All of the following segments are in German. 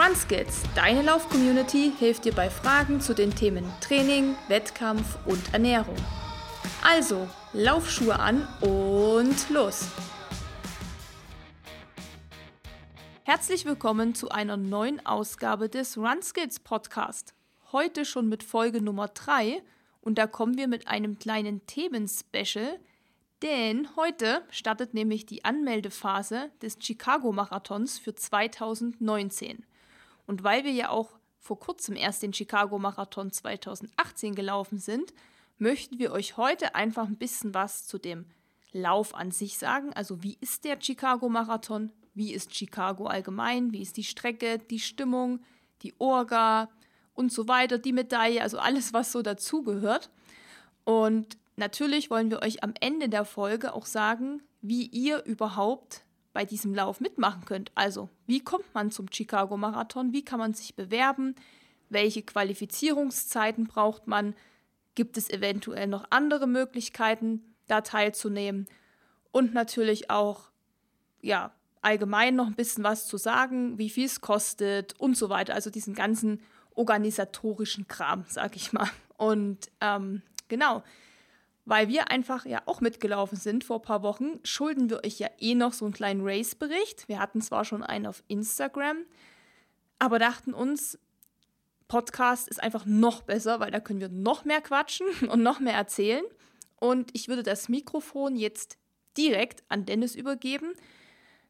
RunSkills, deine Lauf-Community, hilft dir bei Fragen zu den Themen Training, Wettkampf und Ernährung. Also, Laufschuhe an und los! Herzlich willkommen zu einer neuen Ausgabe des RunSkills Podcast. Heute schon mit Folge Nummer 3 und da kommen wir mit einem kleinen Themenspecial, denn heute startet nämlich die Anmeldephase des Chicago Marathons für 2019. Und weil wir ja auch vor kurzem erst den Chicago Marathon 2018 gelaufen sind, möchten wir euch heute einfach ein bisschen was zu dem Lauf an sich sagen. Also wie ist der Chicago Marathon? Wie ist Chicago allgemein? Wie ist die Strecke, die Stimmung, die Orga und so weiter, die Medaille, also alles, was so dazugehört. Und natürlich wollen wir euch am Ende der Folge auch sagen, wie ihr überhaupt bei diesem Lauf mitmachen könnt. Also, wie kommt man zum Chicago Marathon? Wie kann man sich bewerben? Welche Qualifizierungszeiten braucht man? Gibt es eventuell noch andere Möglichkeiten, da teilzunehmen? Und natürlich auch, ja, allgemein noch ein bisschen was zu sagen, wie viel es kostet und so weiter. Also diesen ganzen organisatorischen Kram, sag ich mal. Und ähm, genau, weil wir einfach ja auch mitgelaufen sind vor ein paar Wochen, schulden wir euch ja eh noch so einen kleinen Race-Bericht. Wir hatten zwar schon einen auf Instagram, aber dachten uns, Podcast ist einfach noch besser, weil da können wir noch mehr quatschen und noch mehr erzählen. Und ich würde das Mikrofon jetzt direkt an Dennis übergeben,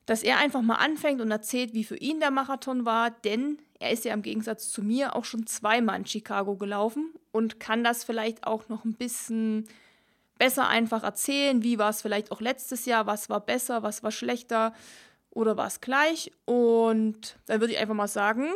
dass er einfach mal anfängt und erzählt, wie für ihn der Marathon war, denn er ist ja im Gegensatz zu mir auch schon zweimal in Chicago gelaufen und kann das vielleicht auch noch ein bisschen besser einfach erzählen, wie war es vielleicht auch letztes Jahr, was war besser, was war schlechter oder war es gleich. Und dann würde ich einfach mal sagen,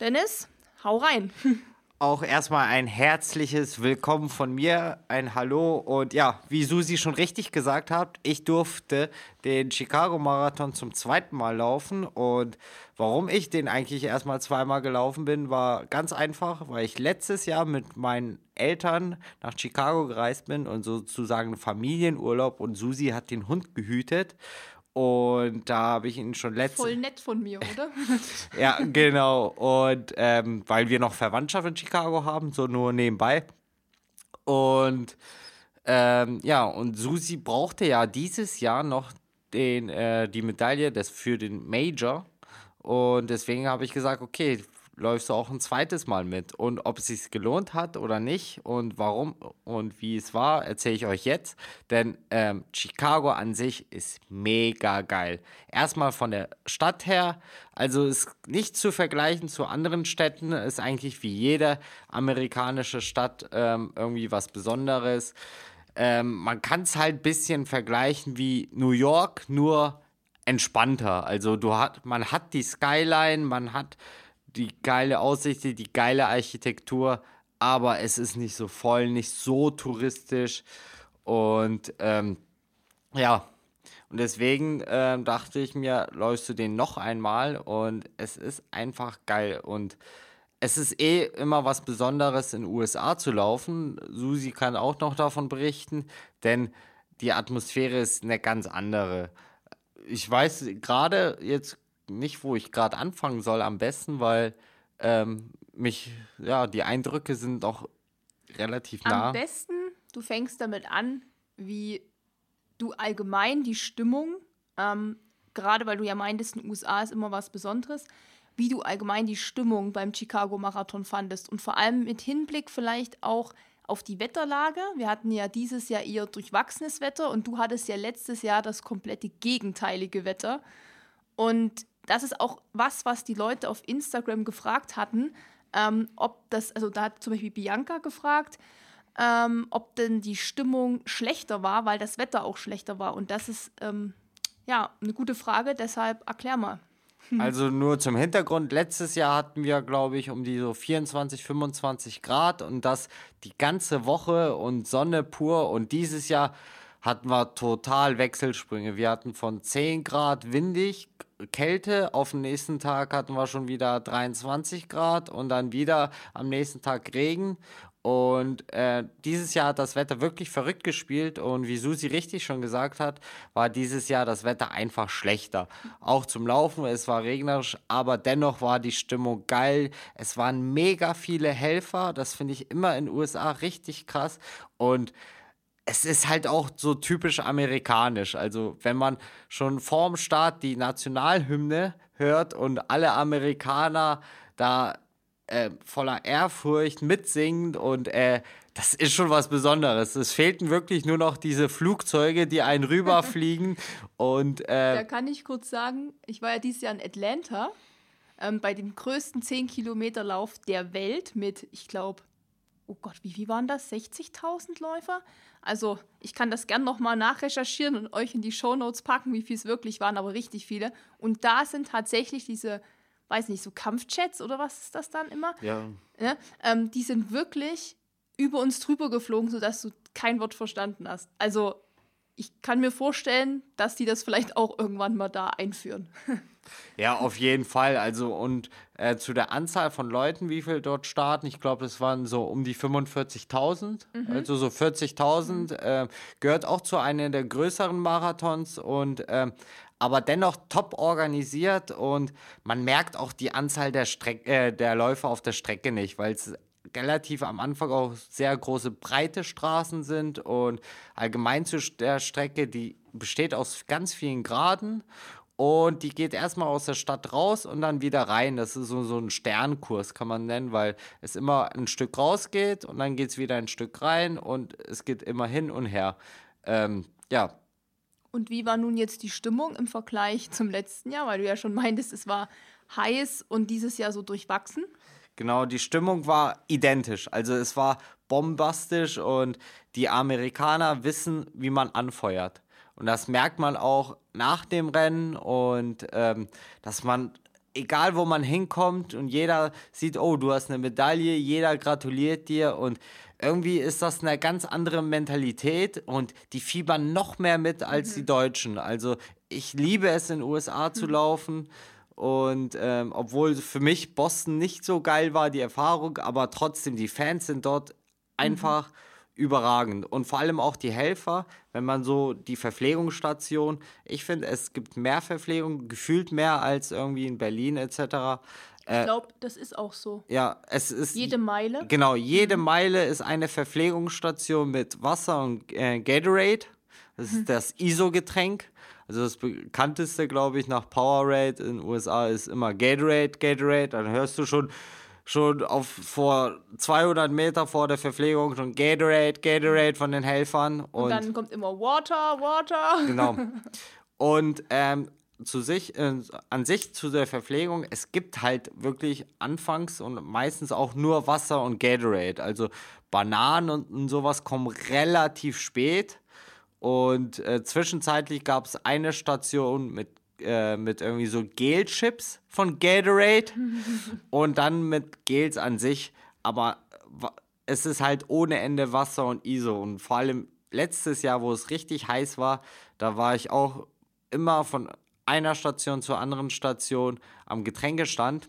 Dennis, hau rein. Auch erstmal ein herzliches Willkommen von mir, ein Hallo und ja, wie Susi schon richtig gesagt hat, ich durfte den Chicago Marathon zum zweiten Mal laufen und warum ich den eigentlich erstmal zweimal gelaufen bin, war ganz einfach, weil ich letztes Jahr mit meinen Eltern nach Chicago gereist bin und sozusagen Familienurlaub und Susi hat den Hund gehütet und da habe ich ihn schon letztes. Voll nett von mir, oder? ja, genau. Und ähm, weil wir noch Verwandtschaft in Chicago haben, so nur nebenbei. Und ähm, ja, und Susi brauchte ja dieses Jahr noch den, äh, die Medaille des, für den Major. Und deswegen habe ich gesagt, okay, läufst du auch ein zweites Mal mit. Und ob es sich gelohnt hat oder nicht und warum und wie es war, erzähle ich euch jetzt. Denn ähm, Chicago an sich ist mega geil. Erstmal von der Stadt her, also ist nicht zu vergleichen zu anderen Städten, ist eigentlich wie jede amerikanische Stadt ähm, irgendwie was Besonderes. Ähm, man kann es halt ein bisschen vergleichen wie New York, nur entspannter. Also du hat, man hat die Skyline, man hat die geile Aussicht, die geile Architektur, aber es ist nicht so voll, nicht so touristisch. Und ähm, ja, und deswegen äh, dachte ich mir, läufst du den noch einmal und es ist einfach geil. Und es ist eh immer was Besonderes in den USA zu laufen. Susi kann auch noch davon berichten, denn die Atmosphäre ist eine ganz andere. Ich weiß gerade jetzt nicht, wo ich gerade anfangen soll am besten, weil ähm, mich, ja, die Eindrücke sind auch relativ nah. Am besten, du fängst damit an, wie du allgemein die Stimmung, ähm, gerade weil du ja meintest, in den USA ist immer was Besonderes, wie du allgemein die Stimmung beim Chicago Marathon fandest und vor allem mit Hinblick vielleicht auch auf die Wetterlage. Wir hatten ja dieses Jahr eher durchwachsenes Wetter und du hattest ja letztes Jahr das komplette gegenteilige Wetter. Und das ist auch was, was die Leute auf Instagram gefragt hatten, ähm, ob das, also da hat zum Beispiel Bianca gefragt, ähm, ob denn die Stimmung schlechter war, weil das Wetter auch schlechter war. Und das ist ähm, ja eine gute Frage, deshalb erklär mal. Also nur zum Hintergrund, letztes Jahr hatten wir, glaube ich, um die so 24, 25 Grad und das die ganze Woche und Sonne pur und dieses Jahr hatten wir total Wechselsprünge. Wir hatten von 10 Grad windig Kälte. Auf den nächsten Tag hatten wir schon wieder 23 Grad und dann wieder am nächsten Tag Regen. Und äh, dieses Jahr hat das Wetter wirklich verrückt gespielt und wie Susi richtig schon gesagt hat, war dieses Jahr das Wetter einfach schlechter. Auch zum Laufen, es war regnerisch, aber dennoch war die Stimmung geil. Es waren mega viele Helfer, das finde ich immer in den USA richtig krass und es ist halt auch so typisch amerikanisch. Also, wenn man schon vorm Start die Nationalhymne hört und alle Amerikaner da äh, voller Ehrfurcht mitsingen und äh, das ist schon was Besonderes. Es fehlten wirklich nur noch diese Flugzeuge, die einen rüberfliegen und äh, Da kann ich kurz sagen, ich war ja dieses Jahr in Atlanta ähm, bei dem größten 10-Kilometer-Lauf der Welt mit, ich glaube, oh Gott, wie viel waren das? 60.000 Läufer? Also ich kann das gern nochmal nachrecherchieren und euch in die Shownotes packen, wie viel es wirklich waren, aber richtig viele. Und da sind tatsächlich diese weiß nicht, so Kampfjets oder was ist das dann immer? Ja. ja ähm, die sind wirklich über uns drüber geflogen, sodass du kein Wort verstanden hast. Also ich kann mir vorstellen, dass die das vielleicht auch irgendwann mal da einführen. Ja, auf jeden Fall. Also und äh, zu der Anzahl von Leuten, wie viel dort starten, ich glaube, es waren so um die 45.000, mhm. also so 40.000, mhm. äh, gehört auch zu einer der größeren Marathons und äh, aber dennoch top organisiert und man merkt auch die Anzahl der, Streck äh, der Läufer auf der Strecke nicht, weil es relativ am Anfang auch sehr große breite Straßen sind und allgemein zu der Strecke, die besteht aus ganz vielen Graden und die geht erstmal aus der Stadt raus und dann wieder rein. Das ist so, so ein Sternkurs, kann man nennen, weil es immer ein Stück rausgeht und dann geht es wieder ein Stück rein und es geht immer hin und her. Ähm, ja, und wie war nun jetzt die Stimmung im Vergleich zum letzten Jahr? Weil du ja schon meintest, es war heiß und dieses Jahr so durchwachsen. Genau, die Stimmung war identisch. Also es war bombastisch und die Amerikaner wissen, wie man anfeuert. Und das merkt man auch nach dem Rennen und ähm, dass man, egal wo man hinkommt und jeder sieht, oh, du hast eine Medaille, jeder gratuliert dir und irgendwie ist das eine ganz andere Mentalität und die fiebern noch mehr mit als mhm. die Deutschen. Also ich liebe es in den USA zu mhm. laufen. Und ähm, obwohl für mich Boston nicht so geil war, die Erfahrung, aber trotzdem, die Fans sind dort einfach mhm. überragend. Und vor allem auch die Helfer, wenn man so die Verpflegungsstation, ich finde, es gibt mehr Verpflegung, gefühlt mehr als irgendwie in Berlin etc. Ich äh, glaube, das ist auch so. Ja, es ist. Jede Meile? Genau, jede mhm. Meile ist eine Verpflegungsstation mit Wasser und äh, Gatorade. Das ist mhm. das ISO-Getränk. Also das bekannteste, glaube ich, nach Powerade in den USA ist immer Gatorade, Gatorade. Dann hörst du schon, schon auf vor 200 Meter vor der Verpflegung schon Gatorade, Gatorade von den Helfern. Und, und dann kommt immer Water, Water. Genau. Und ähm, zu sich, äh, an sich zu der Verpflegung, es gibt halt wirklich anfangs und meistens auch nur Wasser und Gatorade. Also Bananen und, und sowas kommen relativ spät. Und äh, zwischenzeitlich gab es eine Station mit, äh, mit irgendwie so Gelchips von Gatorade und dann mit Gels an sich. Aber es ist halt ohne Ende Wasser und ISO. Und vor allem letztes Jahr, wo es richtig heiß war, da war ich auch immer von einer Station zur anderen Station am Getränkestand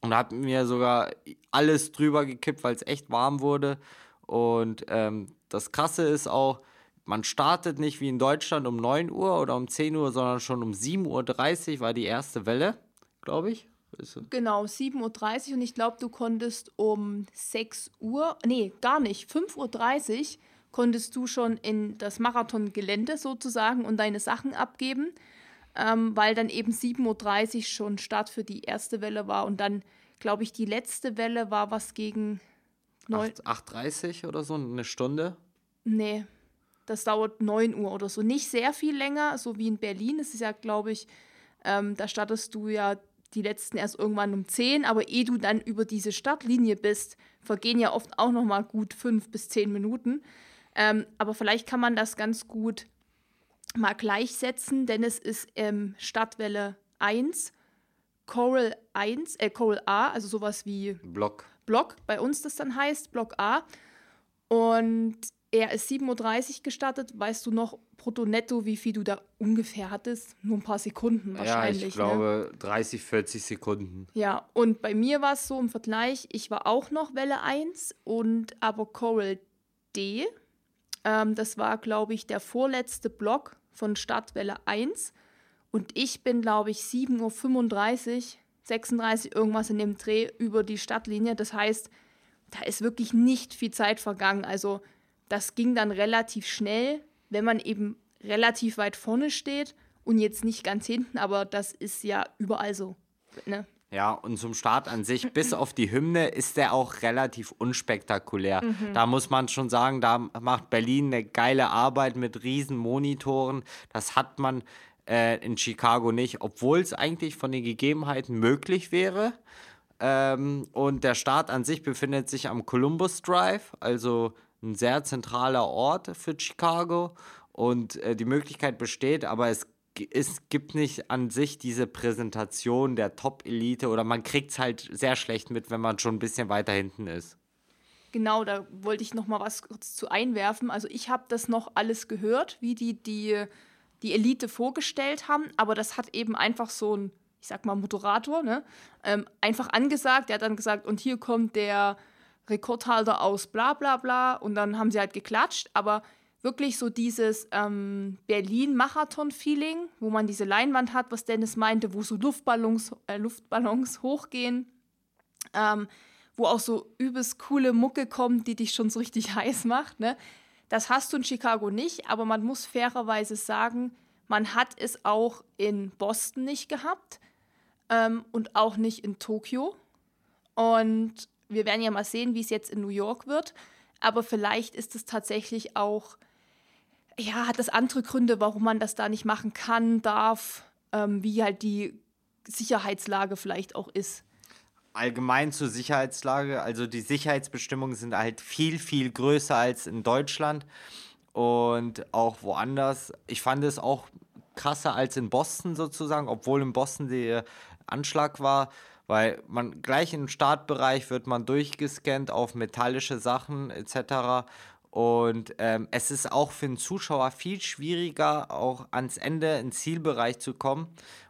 und habe mir sogar alles drüber gekippt, weil es echt warm wurde. Und ähm, das Krasse ist auch, man startet nicht wie in Deutschland um 9 Uhr oder um 10 Uhr, sondern schon um 7.30 Uhr war die erste Welle, glaube ich. Genau, 7.30 Uhr und ich glaube, du konntest um 6 Uhr, nee, gar nicht, 5.30 Uhr konntest du schon in das Marathongelände sozusagen und deine Sachen abgeben ähm, weil dann eben 7.30 Uhr schon Start für die erste Welle war und dann, glaube ich, die letzte Welle war was gegen 8.30 oder so, eine Stunde? Nee, das dauert 9 Uhr oder so. Nicht sehr viel länger, so wie in Berlin. Es ist ja, glaube ich, ähm, da startest du ja die letzten erst irgendwann um 10, aber ehe du dann über diese Startlinie bist, vergehen ja oft auch noch mal gut 5 bis 10 Minuten. Ähm, aber vielleicht kann man das ganz gut mal gleichsetzen, denn es ist ähm, Stadtwelle 1, Coral 1, äh, Coral A, also sowas wie Block. Block, bei uns das dann heißt, Block A. Und er ist 7.30 Uhr gestartet. Weißt du noch brutto netto, wie viel du da ungefähr hattest? Nur ein paar Sekunden wahrscheinlich. Ja, ich glaube ne? 30, 40 Sekunden. Ja, und bei mir war es so im Vergleich, ich war auch noch Welle 1 und aber Coral D. Ähm, das war, glaube ich, der vorletzte Block von Startwelle 1. Und ich bin, glaube ich, 7.35 Uhr, 36 irgendwas in dem Dreh über die Stadtlinie. Das heißt, da ist wirklich nicht viel Zeit vergangen. Also das ging dann relativ schnell, wenn man eben relativ weit vorne steht und jetzt nicht ganz hinten, aber das ist ja überall so. Ne? Ja, und zum Start an sich, bis auf die Hymne, ist der auch relativ unspektakulär. Mhm. Da muss man schon sagen, da macht Berlin eine geile Arbeit mit riesen Monitoren. Das hat man äh, in Chicago nicht, obwohl es eigentlich von den Gegebenheiten möglich wäre. Ähm, und der Start an sich befindet sich am Columbus Drive, also ein sehr zentraler Ort für Chicago. Und äh, die Möglichkeit besteht, aber es es gibt nicht an sich diese Präsentation der Top-Elite oder man kriegt es halt sehr schlecht mit, wenn man schon ein bisschen weiter hinten ist. Genau, da wollte ich noch mal was kurz zu einwerfen. Also ich habe das noch alles gehört, wie die, die die Elite vorgestellt haben, aber das hat eben einfach so ein, ich sag mal, Moderator, ne? Ähm, einfach angesagt. Der hat dann gesagt, und hier kommt der Rekordhalter aus bla bla bla und dann haben sie halt geklatscht, aber wirklich so dieses ähm, Berlin-Marathon-Feeling, wo man diese Leinwand hat, was Dennis meinte, wo so Luftballons, äh, Luftballons hochgehen, ähm, wo auch so übelst coole Mucke kommt, die dich schon so richtig heiß macht. Ne? Das hast du in Chicago nicht, aber man muss fairerweise sagen, man hat es auch in Boston nicht gehabt ähm, und auch nicht in Tokio. Und wir werden ja mal sehen, wie es jetzt in New York wird. Aber vielleicht ist es tatsächlich auch ja, hat das andere Gründe, warum man das da nicht machen kann, darf, ähm, wie halt die Sicherheitslage vielleicht auch ist. Allgemein zur Sicherheitslage, also die Sicherheitsbestimmungen sind halt viel, viel größer als in Deutschland und auch woanders. Ich fand es auch krasser als in Boston sozusagen, obwohl in Boston der Anschlag war, weil man gleich im Startbereich wird man durchgescannt auf metallische Sachen etc. Und ähm, es ist auch für den Zuschauer viel schwieriger, auch ans Ende, ins Zielbereich zu kommen.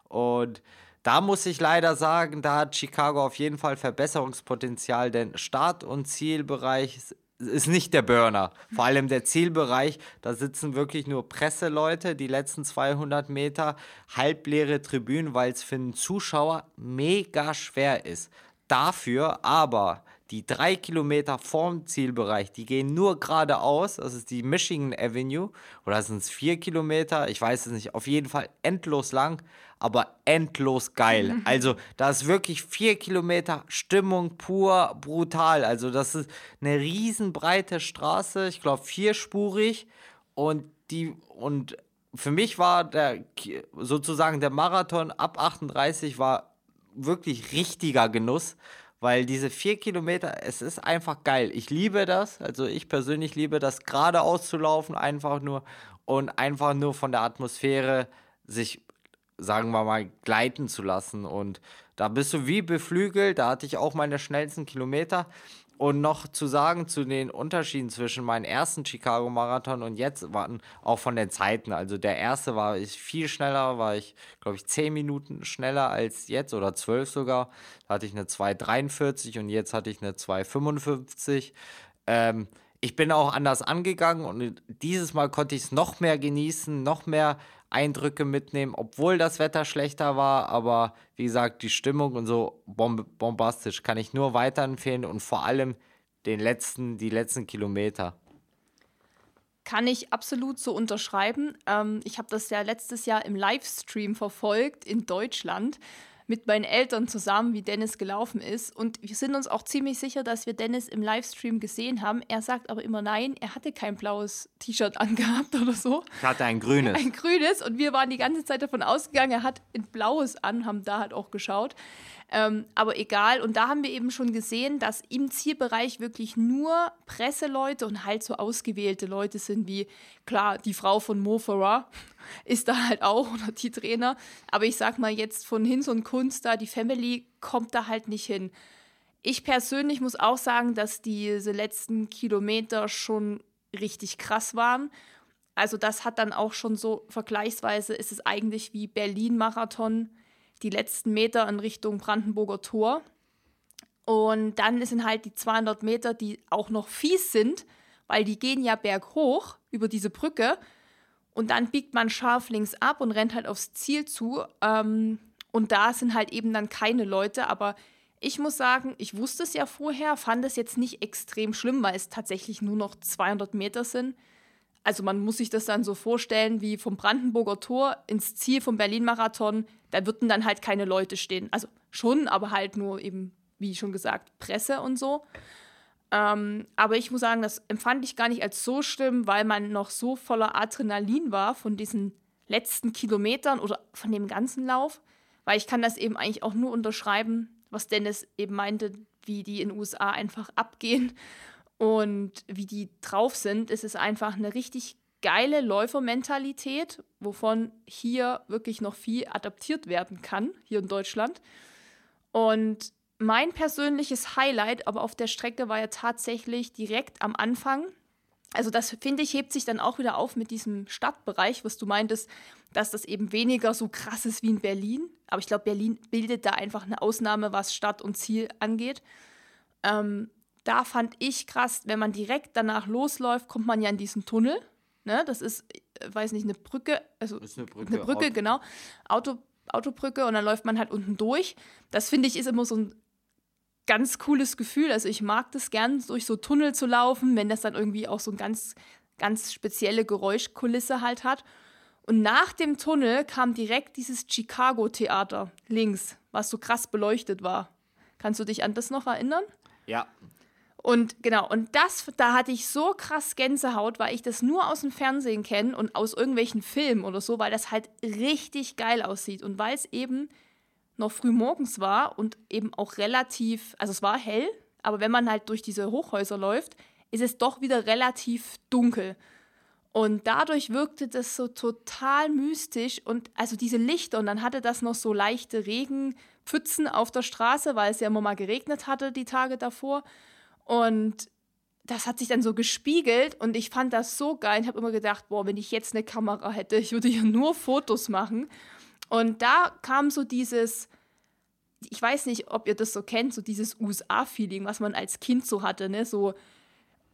Und da muss ich leider sagen, da hat Chicago auf jeden Fall Verbesserungspotenzial, denn Start- und Zielbereich ist nicht der Burner. Vor allem der Zielbereich, da sitzen wirklich nur Presseleute, die letzten 200 Meter, halbleere Tribünen, weil es für einen Zuschauer mega schwer ist. Dafür aber die drei Kilometer vorm Zielbereich, die gehen nur geradeaus. Das ist die Michigan Avenue. Oder sind es vier Kilometer? Ich weiß es nicht. Auf jeden Fall endlos lang, aber endlos geil. Also, da ist wirklich vier Kilometer Stimmung pur brutal. Also, das ist eine riesenbreite Straße. Ich glaube, vierspurig. Und die, und für mich war der sozusagen der Marathon ab 38 war wirklich richtiger Genuss weil diese vier Kilometer, es ist einfach geil. Ich liebe das, also ich persönlich liebe das, geradeaus zu laufen, einfach nur und einfach nur von der Atmosphäre sich, sagen wir mal, gleiten zu lassen. Und da bist du wie beflügelt, da hatte ich auch meine schnellsten Kilometer. Und noch zu sagen zu den Unterschieden zwischen meinem ersten Chicago-Marathon und jetzt waren auch von den Zeiten. Also der erste war ich viel schneller, war ich, glaube ich, zehn Minuten schneller als jetzt oder zwölf sogar. Da hatte ich eine 2,43 und jetzt hatte ich eine 2,55. Ähm, ich bin auch anders angegangen und dieses Mal konnte ich es noch mehr genießen, noch mehr Eindrücke mitnehmen, obwohl das Wetter schlechter war. Aber wie gesagt, die Stimmung und so bomb bombastisch kann ich nur weiterempfehlen und vor allem den letzten, die letzten Kilometer. Kann ich absolut so unterschreiben. Ähm, ich habe das ja letztes Jahr im Livestream verfolgt in Deutschland mit meinen Eltern zusammen, wie Dennis gelaufen ist. Und wir sind uns auch ziemlich sicher, dass wir Dennis im Livestream gesehen haben. Er sagt aber immer nein, er hatte kein blaues T-Shirt angehabt oder so. Ich hatte ein grünes. Ein grünes. Und wir waren die ganze Zeit davon ausgegangen, er hat ein blaues an, haben da halt auch geschaut. Ähm, aber egal. Und da haben wir eben schon gesehen, dass im Zielbereich wirklich nur Presseleute und halt so ausgewählte Leute sind, wie klar, die Frau von Mo Farah ist da halt auch oder die Trainer. Aber ich sag mal jetzt von Hinz und Kunst da, die Family kommt da halt nicht hin. Ich persönlich muss auch sagen, dass diese letzten Kilometer schon richtig krass waren. Also das hat dann auch schon so vergleichsweise ist es eigentlich wie Berlin-Marathon, die letzten Meter in Richtung Brandenburger Tor. Und dann sind halt die 200 Meter, die auch noch fies sind, weil die gehen ja berghoch über diese Brücke und dann biegt man scharf links ab und rennt halt aufs Ziel zu. Ähm, und da sind halt eben dann keine Leute, aber ich muss sagen, ich wusste es ja vorher, fand es jetzt nicht extrem schlimm, weil es tatsächlich nur noch 200 Meter sind. Also man muss sich das dann so vorstellen, wie vom Brandenburger Tor ins Ziel vom Berlin-Marathon, da würden dann halt keine Leute stehen. Also schon, aber halt nur eben, wie schon gesagt, Presse und so. Ähm, aber ich muss sagen, das empfand ich gar nicht als so schlimm, weil man noch so voller Adrenalin war von diesen letzten Kilometern oder von dem ganzen Lauf. Weil ich kann das eben eigentlich auch nur unterschreiben, was Dennis eben meinte, wie die in den USA einfach abgehen und wie die drauf sind. Es ist einfach eine richtig geile Läufermentalität, wovon hier wirklich noch viel adaptiert werden kann, hier in Deutschland. Und mein persönliches Highlight aber auf der Strecke war ja tatsächlich direkt am Anfang. Also das finde ich hebt sich dann auch wieder auf mit diesem Stadtbereich, was du meintest, dass das eben weniger so krass ist wie in Berlin. Aber ich glaube, Berlin bildet da einfach eine Ausnahme, was Stadt und Ziel angeht. Ähm, da fand ich krass, wenn man direkt danach losläuft, kommt man ja in diesen Tunnel. Ne? Das ist, äh, weiß nicht, eine Brücke, also eine Brücke, eine Brücke genau, Auto, Autobrücke und dann läuft man halt unten durch. Das finde ich ist immer so ein ganz cooles Gefühl. Also ich mag das gern, durch so Tunnel zu laufen, wenn das dann irgendwie auch so eine ganz, ganz spezielle Geräuschkulisse halt hat. Und nach dem Tunnel kam direkt dieses Chicago-Theater links, was so krass beleuchtet war. Kannst du dich an das noch erinnern? Ja. Und genau, und das, da hatte ich so krass Gänsehaut, weil ich das nur aus dem Fernsehen kenne und aus irgendwelchen Filmen oder so, weil das halt richtig geil aussieht. Und weil es eben noch früh morgens war und eben auch relativ, also es war hell, aber wenn man halt durch diese Hochhäuser läuft, ist es doch wieder relativ dunkel. Und dadurch wirkte das so total mystisch und also diese Lichter und dann hatte das noch so leichte Regenpfützen auf der Straße, weil es ja immer mal geregnet hatte die Tage davor. Und das hat sich dann so gespiegelt und ich fand das so geil. Ich habe immer gedacht, boah, wenn ich jetzt eine Kamera hätte, ich würde ja nur Fotos machen. Und da kam so dieses, ich weiß nicht, ob ihr das so kennt, so dieses USA-Feeling, was man als Kind so hatte, ne? So,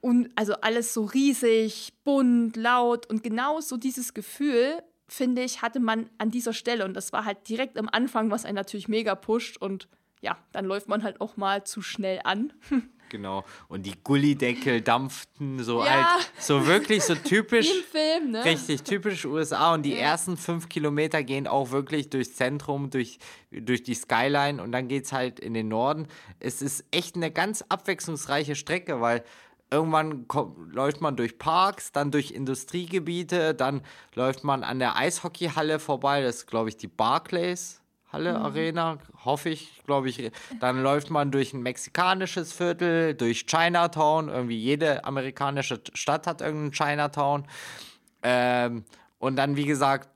und also alles so riesig, bunt, laut und genau so dieses Gefühl, finde ich, hatte man an dieser Stelle. Und das war halt direkt am Anfang, was einen natürlich mega pusht. Und ja, dann läuft man halt auch mal zu schnell an. Genau. Und die Gullideckel dampften so ja. halt, so wirklich so typisch. Wie im Film, ne? Richtig, typisch USA. Und die ja. ersten fünf Kilometer gehen auch wirklich durchs Zentrum, durch, durch die Skyline und dann geht es halt in den Norden. Es ist echt eine ganz abwechslungsreiche Strecke, weil irgendwann kommt, läuft man durch Parks, dann durch Industriegebiete, dann läuft man an der Eishockeyhalle vorbei, das ist, glaube ich, die Barclays Halle mhm. Arena, hoffe ich, glaube ich. Dann läuft man durch ein mexikanisches Viertel, durch Chinatown. Irgendwie jede amerikanische Stadt hat irgendeinen Chinatown. Ähm, und dann, wie gesagt,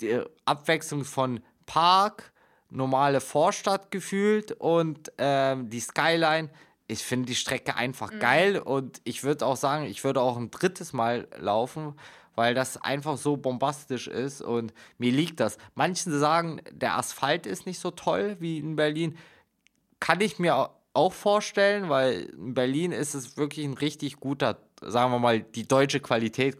die Abwechslung von Park, normale Vorstadt gefühlt und ähm, die Skyline. Ich finde die Strecke einfach mhm. geil und ich würde auch sagen, ich würde auch ein drittes Mal laufen, weil das einfach so bombastisch ist und mir liegt das. Manchen sagen, der Asphalt ist nicht so toll wie in Berlin. Kann ich mir auch vorstellen, weil in Berlin ist es wirklich ein richtig guter, sagen wir mal, die deutsche Qualität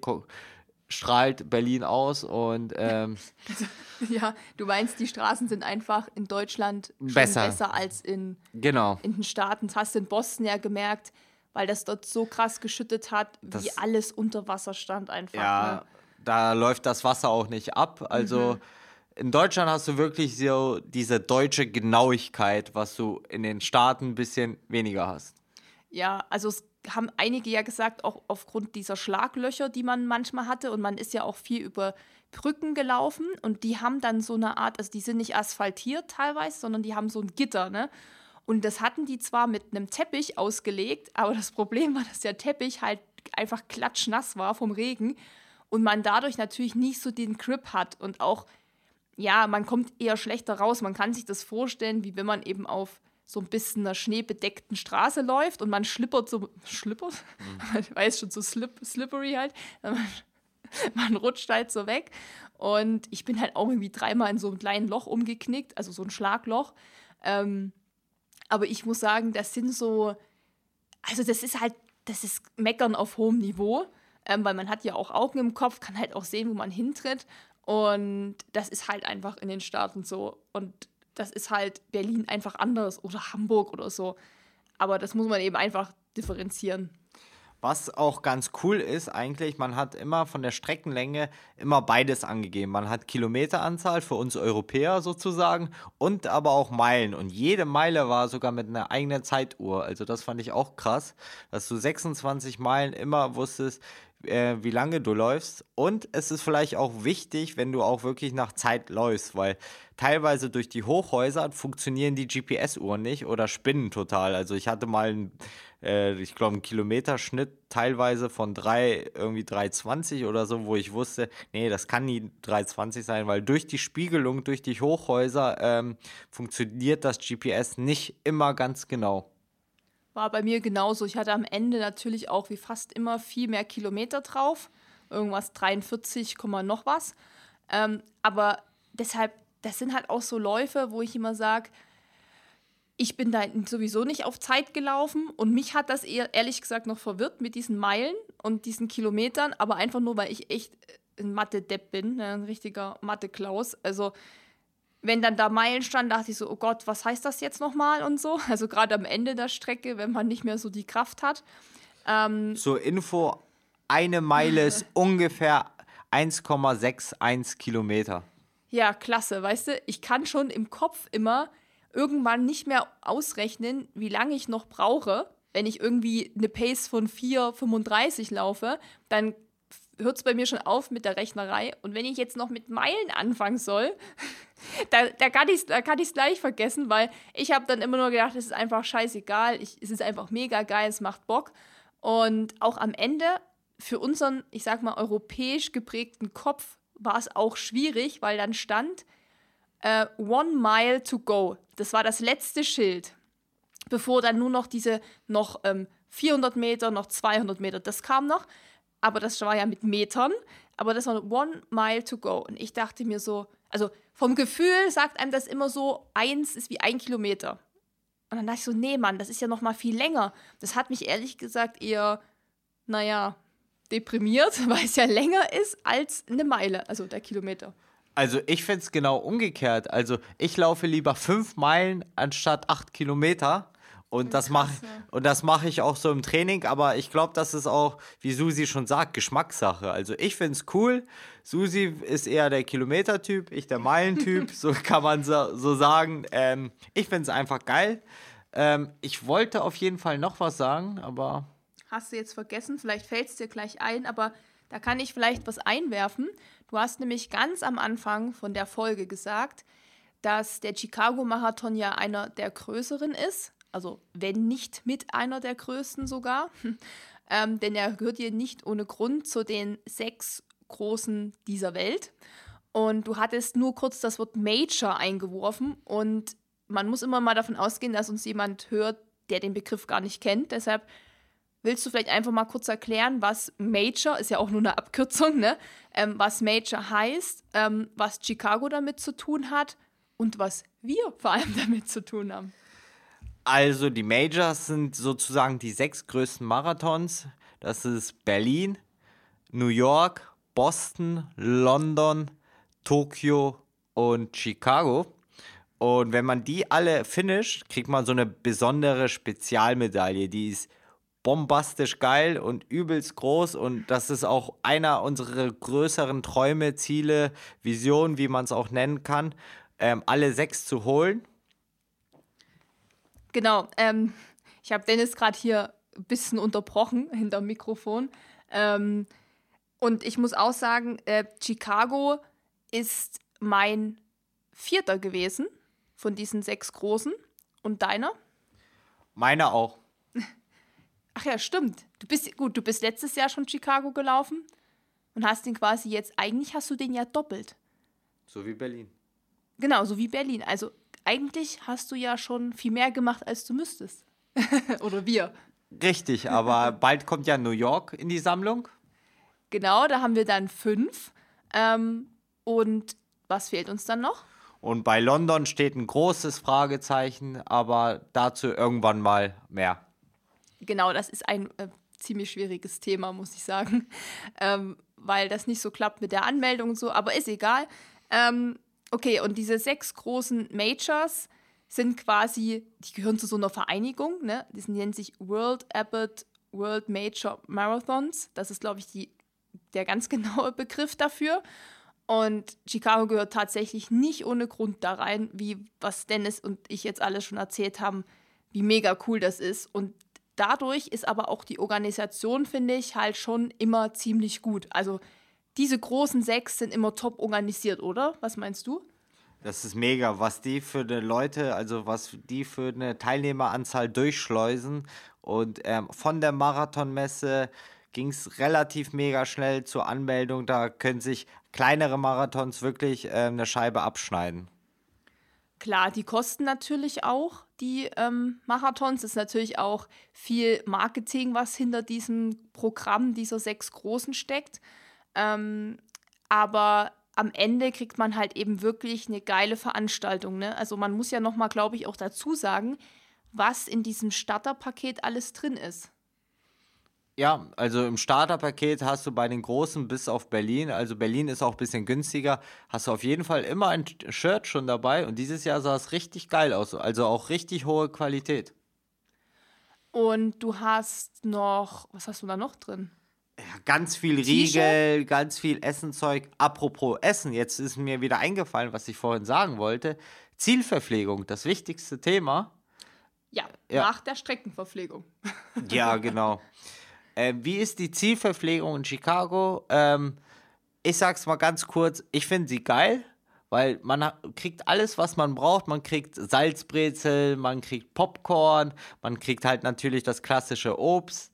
strahlt Berlin aus und ähm, ja, du meinst, die Straßen sind einfach in Deutschland besser, besser als in, genau. in den Staaten. Das hast du in Boston ja gemerkt weil das dort so krass geschüttet hat, das, wie alles unter Wasser stand einfach. Ja, ne? da läuft das Wasser auch nicht ab. Also mhm. in Deutschland hast du wirklich so diese deutsche Genauigkeit, was du in den Staaten ein bisschen weniger hast. Ja, also es haben einige ja gesagt, auch aufgrund dieser Schlaglöcher, die man manchmal hatte. Und man ist ja auch viel über Brücken gelaufen und die haben dann so eine Art, also die sind nicht asphaltiert teilweise, sondern die haben so ein Gitter, ne? Und das hatten die zwar mit einem Teppich ausgelegt, aber das Problem war, dass der Teppich halt einfach klatschnass war vom Regen und man dadurch natürlich nicht so den Grip hat und auch, ja, man kommt eher schlechter raus. Man kann sich das vorstellen, wie wenn man eben auf so ein bisschen einer schneebedeckten Straße läuft und man schlippert so, schlippert? Mhm. Ich weiß schon, so slip, slippery halt. Man rutscht halt so weg. Und ich bin halt auch irgendwie dreimal in so einem kleinen Loch umgeknickt, also so ein Schlagloch. Ähm, aber ich muss sagen, das sind so, also das ist halt, das ist Meckern auf hohem Niveau, ähm, weil man hat ja auch Augen im Kopf, kann halt auch sehen, wo man hintritt. Und das ist halt einfach in den Staaten so. Und das ist halt Berlin einfach anders oder Hamburg oder so. Aber das muss man eben einfach differenzieren. Was auch ganz cool ist eigentlich, man hat immer von der Streckenlänge immer beides angegeben. Man hat Kilometeranzahl für uns Europäer sozusagen und aber auch Meilen. Und jede Meile war sogar mit einer eigenen Zeituhr. Also das fand ich auch krass, dass du 26 Meilen immer wusstest, äh, wie lange du läufst. Und es ist vielleicht auch wichtig, wenn du auch wirklich nach Zeit läufst, weil teilweise durch die Hochhäuser funktionieren die GPS-Uhren nicht oder spinnen total. Also ich hatte mal, einen, äh, ich glaube, einen Kilometerschnitt teilweise von 3, irgendwie 3,20 oder so, wo ich wusste, nee, das kann nie 3,20 sein, weil durch die Spiegelung, durch die Hochhäuser ähm, funktioniert das GPS nicht immer ganz genau. War bei mir genauso. Ich hatte am Ende natürlich auch wie fast immer viel mehr Kilometer drauf. Irgendwas 43, noch was. Ähm, aber deshalb, das sind halt auch so Läufe, wo ich immer sage, ich bin da sowieso nicht auf Zeit gelaufen und mich hat das eher, ehrlich gesagt noch verwirrt mit diesen Meilen und diesen Kilometern, aber einfach nur, weil ich echt ein Mathe-Depp bin, ne, ein richtiger Mathe-Klaus. Also wenn dann da Meilen stand, dachte ich so, oh Gott, was heißt das jetzt nochmal und so. Also gerade am Ende der Strecke, wenn man nicht mehr so die Kraft hat. Ähm, Zur Info, eine Meile ist ungefähr 1,61 Kilometer. Ja, klasse, weißt du, ich kann schon im Kopf immer irgendwann nicht mehr ausrechnen, wie lange ich noch brauche. Wenn ich irgendwie eine Pace von 4,35 laufe, dann hört es bei mir schon auf mit der Rechnerei. Und wenn ich jetzt noch mit Meilen anfangen soll, da, da kann ich es gleich vergessen, weil ich habe dann immer nur gedacht, es ist einfach scheißegal, ich, es ist einfach mega geil, es macht Bock. Und auch am Ende, für unseren, ich sag mal, europäisch geprägten Kopf war es auch schwierig, weil dann stand uh, One Mile to go. Das war das letzte Schild, bevor dann nur noch diese noch ähm, 400 Meter, noch 200 Meter, das kam noch aber das war ja mit Metern, aber das war one mile to go. Und ich dachte mir so, also vom Gefühl sagt einem das immer so, eins ist wie ein Kilometer. Und dann dachte ich so, nee, Mann, das ist ja noch mal viel länger. Das hat mich ehrlich gesagt eher, naja, deprimiert, weil es ja länger ist als eine Meile, also der Kilometer. Also ich finde es genau umgekehrt. Also ich laufe lieber fünf Meilen anstatt acht Kilometer. Und das mache und das mache ich auch so im Training, aber ich glaube, das ist auch, wie Susi schon sagt, Geschmackssache. Also ich finde es cool. Susi ist eher der Kilometertyp, ich der Meilentyp, so kann man so, so sagen. Ähm, ich finde es einfach geil. Ähm, ich wollte auf jeden Fall noch was sagen, aber. Hast du jetzt vergessen? Vielleicht fällt es dir gleich ein, aber da kann ich vielleicht was einwerfen. Du hast nämlich ganz am Anfang von der Folge gesagt, dass der Chicago-Marathon ja einer der größeren ist also wenn nicht mit einer der größten sogar, ähm, denn er gehört hier nicht ohne Grund zu den sechs großen dieser Welt. Und du hattest nur kurz das Wort Major eingeworfen und man muss immer mal davon ausgehen, dass uns jemand hört, der den Begriff gar nicht kennt. Deshalb willst du vielleicht einfach mal kurz erklären, was Major, ist ja auch nur eine Abkürzung, ne? Ähm, was Major heißt, ähm, was Chicago damit zu tun hat und was wir vor allem damit zu tun haben. Also die Majors sind sozusagen die sechs größten Marathons. Das ist Berlin, New York, Boston, London, Tokio und Chicago. Und wenn man die alle finisht, kriegt man so eine besondere Spezialmedaille. Die ist bombastisch geil und übelst groß. Und das ist auch einer unserer größeren Träume, Ziele, Visionen, wie man es auch nennen kann, ähm, alle sechs zu holen. Genau, ähm, ich habe Dennis gerade hier ein bisschen unterbrochen hinterm Mikrofon. Ähm, und ich muss auch sagen, äh, Chicago ist mein vierter gewesen von diesen sechs großen. Und deiner? Meiner auch. Ach ja, stimmt. Du bist gut, du bist letztes Jahr schon Chicago gelaufen und hast den quasi jetzt, eigentlich hast du den ja doppelt. So wie Berlin. Genau, so wie Berlin. Also eigentlich hast du ja schon viel mehr gemacht, als du müsstest. Oder wir. Richtig, aber bald kommt ja New York in die Sammlung. Genau, da haben wir dann fünf. Ähm, und was fehlt uns dann noch? Und bei London steht ein großes Fragezeichen, aber dazu irgendwann mal mehr. Genau, das ist ein äh, ziemlich schwieriges Thema, muss ich sagen, ähm, weil das nicht so klappt mit der Anmeldung und so, aber ist egal. Ähm, okay, und diese sechs großen Majors sind quasi, die gehören zu so einer Vereinigung, ne? Die nennen sich World Abbott World Major Marathons. Das ist, glaube ich, die, der ganz genaue Begriff dafür. Und Chicago gehört tatsächlich nicht ohne Grund da rein, wie was Dennis und ich jetzt alles schon erzählt haben, wie mega cool das ist. Und dadurch ist aber auch die Organisation, finde ich, halt schon immer ziemlich gut. Also diese großen sechs sind immer top organisiert, oder? Was meinst du? Das ist mega, was die für eine Leute, also was die für eine Teilnehmeranzahl durchschleusen. Und ähm, von der Marathonmesse ging es relativ mega schnell zur Anmeldung. Da können sich kleinere Marathons wirklich äh, eine Scheibe abschneiden. Klar, die kosten natürlich auch, die ähm, Marathons. Es ist natürlich auch viel Marketing, was hinter diesem Programm dieser sechs Großen steckt. Ähm, aber am Ende kriegt man halt eben wirklich eine geile Veranstaltung. Ne? Also man muss ja nochmal, glaube ich, auch dazu sagen, was in diesem Starterpaket alles drin ist. Ja, also im Starterpaket hast du bei den Großen bis auf Berlin, also Berlin ist auch ein bisschen günstiger, hast du auf jeden Fall immer ein Shirt schon dabei und dieses Jahr sah es richtig geil aus, also auch richtig hohe Qualität. Und du hast noch, was hast du da noch drin? Ja, ganz viel Riegel, ganz viel Essenzeug. Apropos Essen, jetzt ist mir wieder eingefallen, was ich vorhin sagen wollte. Zielverpflegung, das wichtigste Thema. Ja, ja. nach der Streckenverpflegung. Ja, genau. Äh, wie ist die Zielverpflegung in Chicago? Ähm, ich sag's mal ganz kurz, ich finde sie geil, weil man kriegt alles, was man braucht. Man kriegt Salzbrezel, man kriegt Popcorn, man kriegt halt natürlich das klassische Obst.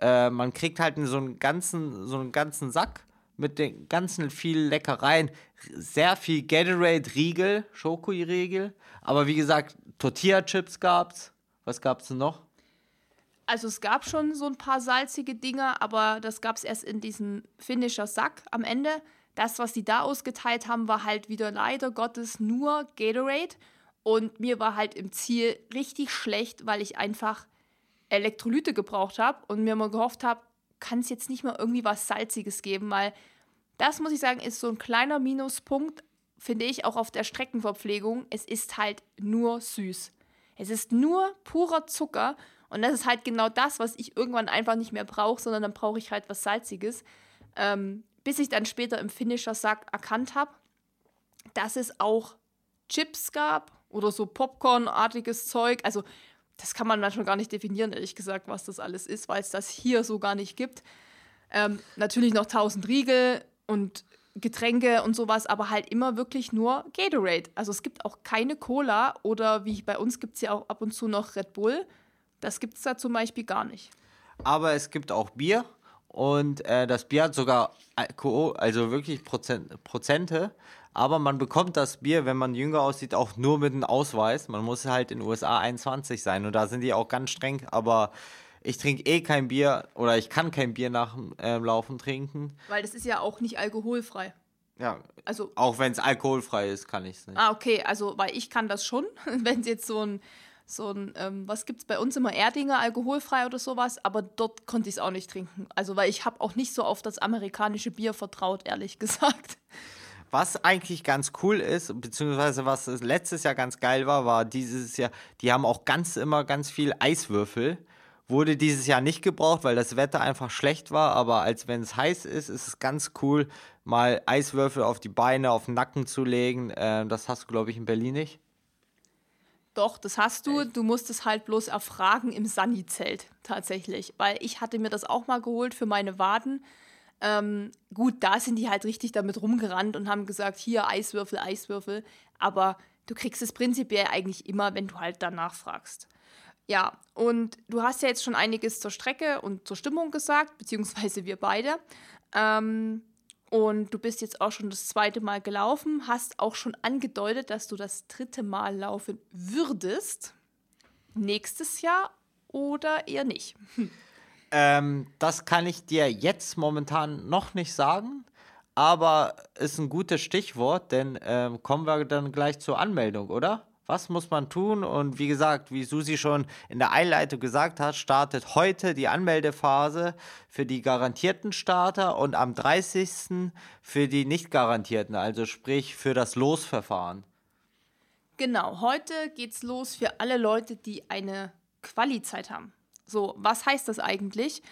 Äh, man kriegt halt so einen ganzen, so einen ganzen Sack mit den ganzen viel Leckereien. Sehr viel Gatorade-Riegel, Schokoriegel. Aber wie gesagt, Tortilla-Chips gab's. Was gab's denn noch? Also es gab schon so ein paar salzige Dinger, aber das gab es erst in diesem Finisher-Sack am Ende. Das, was die da ausgeteilt haben, war halt wieder leider Gottes nur Gatorade. Und mir war halt im Ziel richtig schlecht, weil ich einfach Elektrolyte gebraucht habe und mir mal gehofft habe, kann es jetzt nicht mal irgendwie was Salziges geben, weil das muss ich sagen, ist so ein kleiner Minuspunkt, finde ich, auch auf der Streckenverpflegung. Es ist halt nur süß. Es ist nur purer Zucker und das ist halt genau das, was ich irgendwann einfach nicht mehr brauche, sondern dann brauche ich halt was Salziges. Ähm, bis ich dann später im Finisher-Sack erkannt habe, dass es auch Chips gab oder so Popcorn-artiges Zeug. Also das kann man manchmal gar nicht definieren, ehrlich gesagt, was das alles ist, weil es das hier so gar nicht gibt. Ähm, natürlich noch 1000 Riegel und Getränke und sowas, aber halt immer wirklich nur Gatorade. Also es gibt auch keine Cola oder wie bei uns gibt es ja auch ab und zu noch Red Bull. Das gibt es da zum Beispiel gar nicht. Aber es gibt auch Bier und äh, das Bier hat sogar Alkohol, also wirklich Prozent, Prozente. Aber man bekommt das Bier, wenn man jünger aussieht, auch nur mit einem Ausweis. Man muss halt in den USA 21 sein und da sind die auch ganz streng. Aber ich trinke eh kein Bier oder ich kann kein Bier nach dem äh, Laufen trinken. Weil das ist ja auch nicht alkoholfrei. Ja, also auch wenn es alkoholfrei ist, kann ich es nicht. Ah, okay, also weil ich kann das schon, wenn es jetzt so ein so ein, ähm, was gibt es bei uns immer, Erdinger, alkoholfrei oder sowas, aber dort konnte ich es auch nicht trinken. Also, weil ich habe auch nicht so auf das amerikanische Bier vertraut, ehrlich gesagt. Was eigentlich ganz cool ist, beziehungsweise was letztes Jahr ganz geil war, war dieses Jahr, die haben auch ganz immer ganz viel Eiswürfel. Wurde dieses Jahr nicht gebraucht, weil das Wetter einfach schlecht war, aber als wenn es heiß ist, ist es ganz cool, mal Eiswürfel auf die Beine, auf den Nacken zu legen. Äh, das hast du, glaube ich, in Berlin nicht. Doch, das hast du. Du musst es halt bloß erfragen im Sunny-Zelt tatsächlich. Weil ich hatte mir das auch mal geholt für meine Waden. Ähm, gut, da sind die halt richtig damit rumgerannt und haben gesagt, hier Eiswürfel, Eiswürfel. Aber du kriegst es prinzipiell eigentlich immer, wenn du halt danach fragst. Ja, und du hast ja jetzt schon einiges zur Strecke und zur Stimmung gesagt, beziehungsweise wir beide. Ähm, Und du bist jetzt auch schon das zweite Mal gelaufen, hast auch schon angedeutet, dass du das dritte Mal laufen würdest. Nächstes Jahr oder eher nicht? Ähm, das kann ich dir jetzt momentan noch nicht sagen, aber ist ein gutes Stichwort, denn ähm, kommen wir dann gleich zur Anmeldung, oder? Was muss man tun? Und wie gesagt, wie Susi schon in der Einleitung gesagt hat, startet heute die Anmeldephase für die garantierten Starter und am 30. für die nicht garantierten, also sprich für das Losverfahren. Genau, heute geht's los für alle Leute, die eine Quali-Zeit haben. So, was heißt das eigentlich?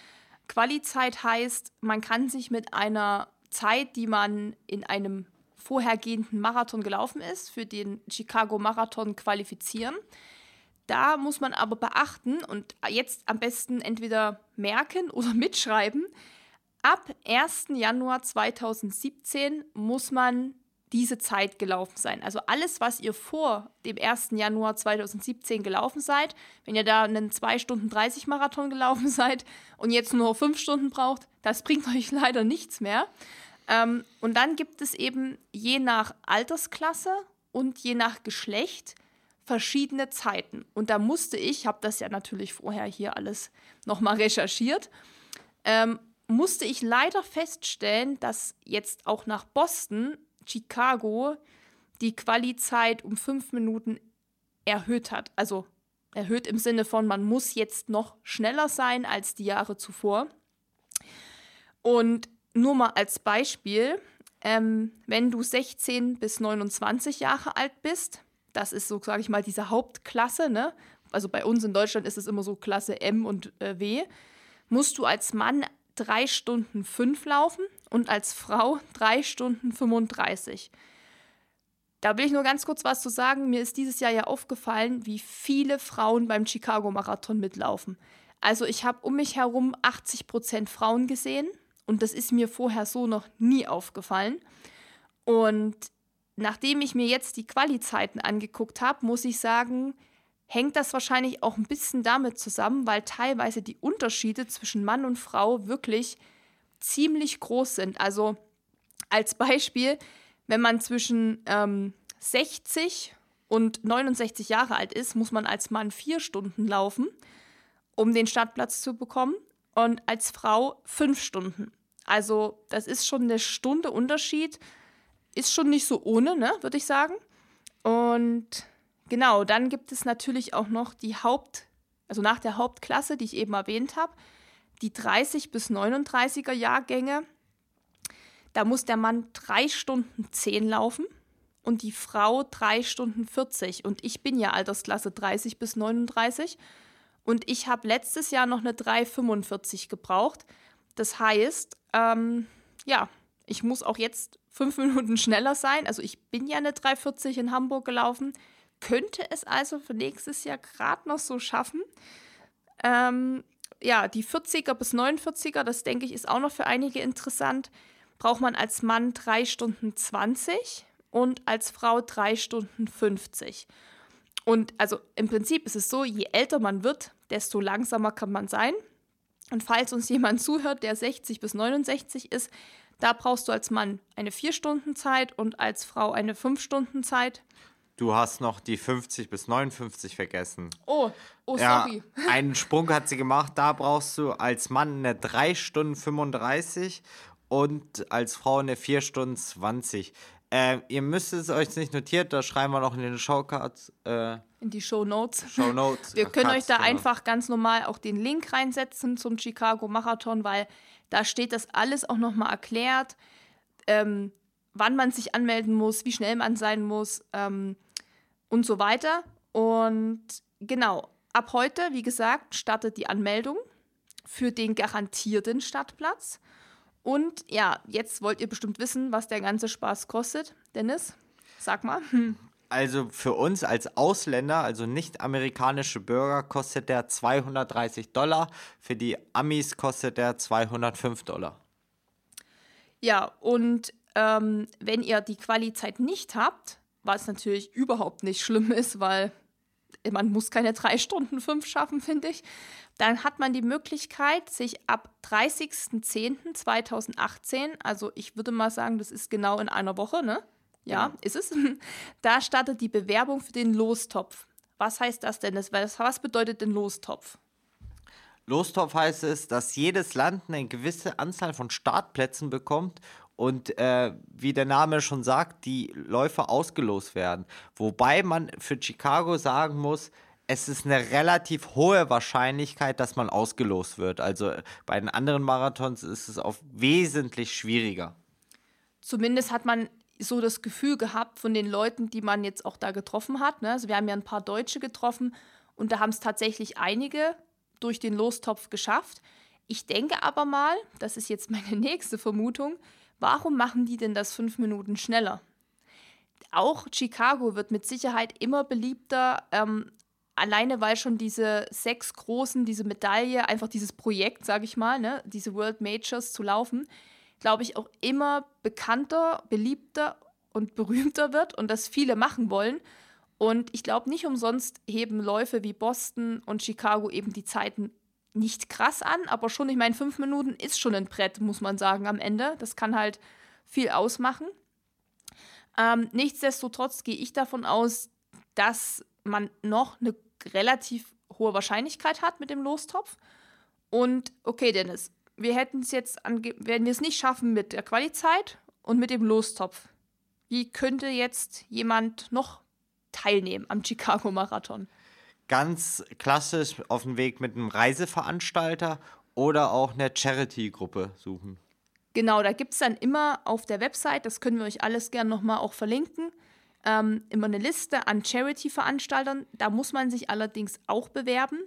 Quali-Zeit heißt, man kann sich mit einer Zeit, die man in einem vorhergehenden Marathon gelaufen ist, für den Chicago Marathon qualifizieren. Da muss man aber beachten und jetzt am besten entweder merken oder mitschreiben, ab 1. Januar 2017 muss man diese Zeit gelaufen sein. Also alles, was ihr vor dem 1. Januar 2017 gelaufen seid, wenn ihr da einen 2 Stunden 30 Marathon gelaufen seid und jetzt nur 5 Stunden braucht, das bringt euch leider nichts mehr. Ähm, und dann gibt es eben je nach Altersklasse und je nach Geschlecht verschiedene Zeiten. Und da musste ich, habe das ja natürlich vorher hier alles nochmal recherchiert, ähm, musste ich leider feststellen, dass jetzt auch nach Boston, Chicago, die Quali-Zeit um fünf Minuten erhöht hat. Also erhöht im Sinne von, man muss jetzt noch schneller sein als die Jahre zuvor. Und nur mal als Beispiel, ähm, wenn du 16 bis 29 Jahre alt bist, das ist so, sage ich mal, diese Hauptklasse, ne? also bei uns in Deutschland ist es immer so Klasse M und äh, W, musst du als Mann 3 Stunden 5 laufen und als Frau 3 Stunden 35. Da will ich nur ganz kurz was zu sagen. Mir ist dieses Jahr ja aufgefallen, wie viele Frauen beim Chicago Marathon mitlaufen. Also ich habe um mich herum 80 Prozent Frauen gesehen und das ist mir vorher so noch nie aufgefallen. Und nachdem ich mir jetzt die Quali-Zeiten angeguckt habe, muss ich sagen, hängt das wahrscheinlich auch ein bisschen damit zusammen, weil teilweise die Unterschiede zwischen Mann und Frau wirklich ziemlich groß sind. Also als Beispiel, wenn man zwischen ähm, 60 und 69 Jahre alt ist, muss man als Mann vier Stunden laufen, um den Startplatz zu bekommen, und als Frau fünf Stunden. Also das ist schon eine Stunde Unterschied. Ist schon nicht so ohne, ne, würde ich sagen. Und genau, dann gibt es natürlich auch noch die Haupt, also nach der Hauptklasse, die ich eben erwähnt habe, die 30 bis 39er Jahrgänge. Da muss der Mann drei Stunden 10 laufen und die Frau drei Stunden 40. Und ich bin ja Altersklasse 30 bis 39. Und ich habe letztes Jahr noch eine 3,45 gebraucht. Das heißt, ähm, ja, ich muss auch jetzt fünf Minuten schneller sein. Also ich bin ja eine 340 in Hamburg gelaufen, könnte es also für nächstes Jahr gerade noch so schaffen. Ähm, ja, die 40er bis 49er, das denke ich, ist auch noch für einige interessant. Braucht man als Mann 3 Stunden 20 und als Frau 3 Stunden 50. Und also im Prinzip ist es so, je älter man wird, desto langsamer kann man sein. Und falls uns jemand zuhört, der 60 bis 69 ist, da brauchst du als Mann eine 4-Stunden-Zeit und als Frau eine 5-Stunden-Zeit. Du hast noch die 50 bis 59 vergessen. Oh, oh, sorry. Ja, einen Sprung hat sie gemacht. Da brauchst du als Mann eine 3 Stunden 35 und als Frau eine 4 Stunden 20. Äh, ihr müsst es euch nicht notiert, da schreiben wir noch in den Showcards. Äh, in die Show Notes. Show Notes. Wir können Cards, euch da genau. einfach ganz normal auch den Link reinsetzen zum Chicago Marathon, weil da steht das alles auch nochmal erklärt, ähm, wann man sich anmelden muss, wie schnell man sein muss ähm, und so weiter. Und genau, ab heute, wie gesagt, startet die Anmeldung für den garantierten Startplatz. Und ja, jetzt wollt ihr bestimmt wissen, was der ganze Spaß kostet. Dennis, sag mal. Hm. Also für uns als Ausländer, also nicht amerikanische Bürger, kostet der 230 Dollar. Für die Amis kostet der 205 Dollar. Ja, und ähm, wenn ihr die Quali-Zeit nicht habt, was natürlich überhaupt nicht schlimm ist, weil man muss keine drei Stunden fünf schaffen, finde ich, dann hat man die Möglichkeit, sich ab 30.10.2018, also ich würde mal sagen, das ist genau in einer Woche, ne? Ja, ja, ist es. Da startet die Bewerbung für den Lostopf. Was heißt das denn? Was bedeutet denn Lostopf? Lostopf heißt es, dass jedes Land eine gewisse Anzahl von Startplätzen bekommt und äh, wie der Name schon sagt, die Läufer ausgelost werden. Wobei man für Chicago sagen muss, es ist eine relativ hohe Wahrscheinlichkeit, dass man ausgelost wird. Also bei den anderen Marathons ist es auch wesentlich schwieriger. Zumindest hat man so das Gefühl gehabt von den Leuten, die man jetzt auch da getroffen hat. Ne? Also wir haben ja ein paar Deutsche getroffen und da haben es tatsächlich einige durch den Lostopf geschafft. Ich denke aber mal, das ist jetzt meine nächste Vermutung, warum machen die denn das fünf Minuten schneller? Auch Chicago wird mit Sicherheit immer beliebter, ähm, alleine weil schon diese sechs großen, diese Medaille, einfach dieses Projekt, sage ich mal, ne, diese World Majors zu laufen, glaube ich, auch immer bekannter, beliebter und berühmter wird und das viele machen wollen. Und ich glaube, nicht umsonst heben Läufe wie Boston und Chicago eben die Zeiten nicht krass an, aber schon, ich meine, fünf Minuten ist schon ein Brett, muss man sagen, am Ende. Das kann halt viel ausmachen. Ähm, nichtsdestotrotz gehe ich davon aus, dass man noch eine relativ hohe Wahrscheinlichkeit hat mit dem Lostopf. Und okay, Dennis, wir hätten es jetzt, werden wir es nicht schaffen mit der Qualizeit und mit dem Lostopf. Wie könnte jetzt jemand noch teilnehmen am Chicago Marathon? Ganz klassisch auf dem Weg mit einem Reiseveranstalter oder auch einer Charity-Gruppe suchen. Genau, da gibt es dann immer auf der Website, das können wir euch alles gerne nochmal auch verlinken, ähm, immer eine Liste an Charity-Veranstaltern. Da muss man sich allerdings auch bewerben.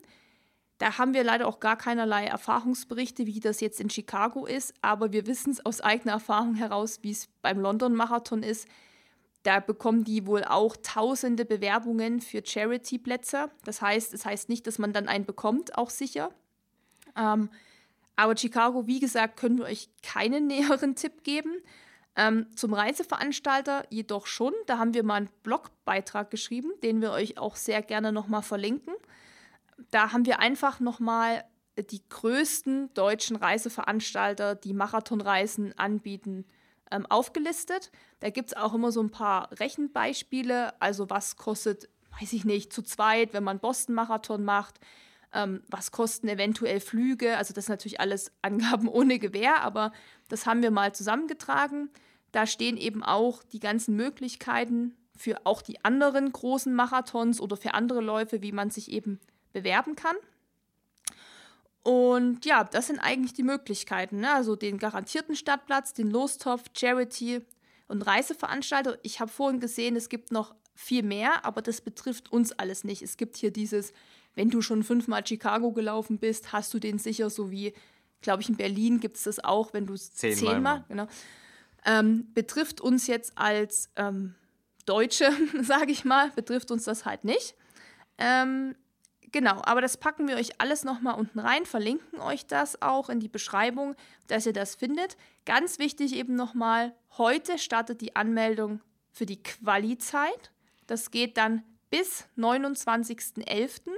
Da haben wir leider auch gar keinerlei Erfahrungsberichte, wie das jetzt in Chicago ist, aber wir wissen es aus eigener Erfahrung heraus, wie es beim London-Marathon ist. Da bekommen die wohl auch tausende Bewerbungen für Charity-Plätze. Das heißt, es heißt nicht, dass man dann einen bekommt, auch sicher. Ähm, aber Chicago, wie gesagt, können wir euch keinen näheren Tipp geben. Ähm, zum Reiseveranstalter jedoch schon. Da haben wir mal einen Blogbeitrag geschrieben, den wir euch auch sehr gerne nochmal verlinken da haben wir einfach nochmal die größten deutschen Reiseveranstalter, die Marathonreisen anbieten, ähm, aufgelistet. Da gibt es auch immer so ein paar Rechenbeispiele. Also was kostet, weiß ich nicht, zu zweit, wenn man Boston-Marathon macht. Ähm, was kosten eventuell Flüge? Also das sind natürlich alles Angaben ohne Gewähr, aber das haben wir mal zusammengetragen. Da stehen eben auch die ganzen Möglichkeiten für auch die anderen großen Marathons oder für andere Läufe, wie man sich eben bewerben kann. Und ja, das sind eigentlich die Möglichkeiten. Ne? Also den garantierten Stadtplatz, den Lostopf, Charity und Reiseveranstalter. Ich habe vorhin gesehen, es gibt noch viel mehr, aber das betrifft uns alles nicht. Es gibt hier dieses, wenn du schon fünfmal Chicago gelaufen bist, hast du den sicher, so wie, glaube ich, in Berlin gibt es das auch, wenn du es zehnmal, zehnmal genau. Ähm, betrifft uns jetzt als ähm, Deutsche, sage ich mal, betrifft uns das halt nicht. Ähm, Genau, aber das packen wir euch alles nochmal unten rein, verlinken euch das auch in die Beschreibung, dass ihr das findet. Ganz wichtig eben nochmal, heute startet die Anmeldung für die Quali-Zeit. Das geht dann bis 29.11.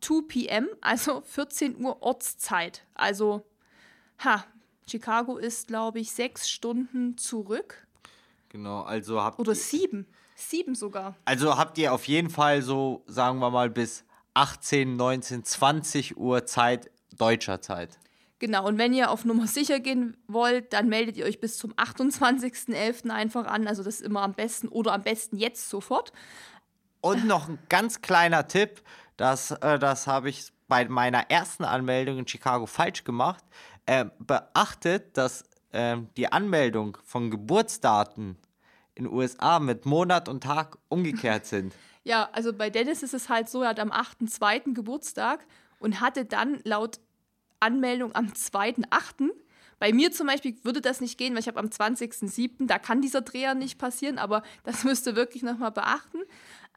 2 p.m., also 14 Uhr Ortszeit. Also, ha, Chicago ist, glaube ich, sechs Stunden zurück. Genau, also habt Oder sieben. Sieben sogar. Also habt ihr auf jeden Fall so, sagen wir mal, bis 18, 19, 20 Uhr Zeit, deutscher Zeit. Genau, und wenn ihr auf Nummer sicher gehen wollt, dann meldet ihr euch bis zum 28.11. einfach an. Also das ist immer am besten oder am besten jetzt sofort. Und noch ein ganz kleiner Tipp, das, äh, das habe ich bei meiner ersten Anmeldung in Chicago falsch gemacht. Äh, beachtet, dass äh, die Anmeldung von Geburtsdaten in den USA mit Monat und Tag umgekehrt sind. Ja, also bei Dennis ist es halt so, er hat am 8.2. Geburtstag und hatte dann laut Anmeldung am 2.8. Bei mir zum Beispiel würde das nicht gehen, weil ich habe am 20.07., da kann dieser Dreher nicht passieren, aber das müsst ihr wirklich nochmal beachten.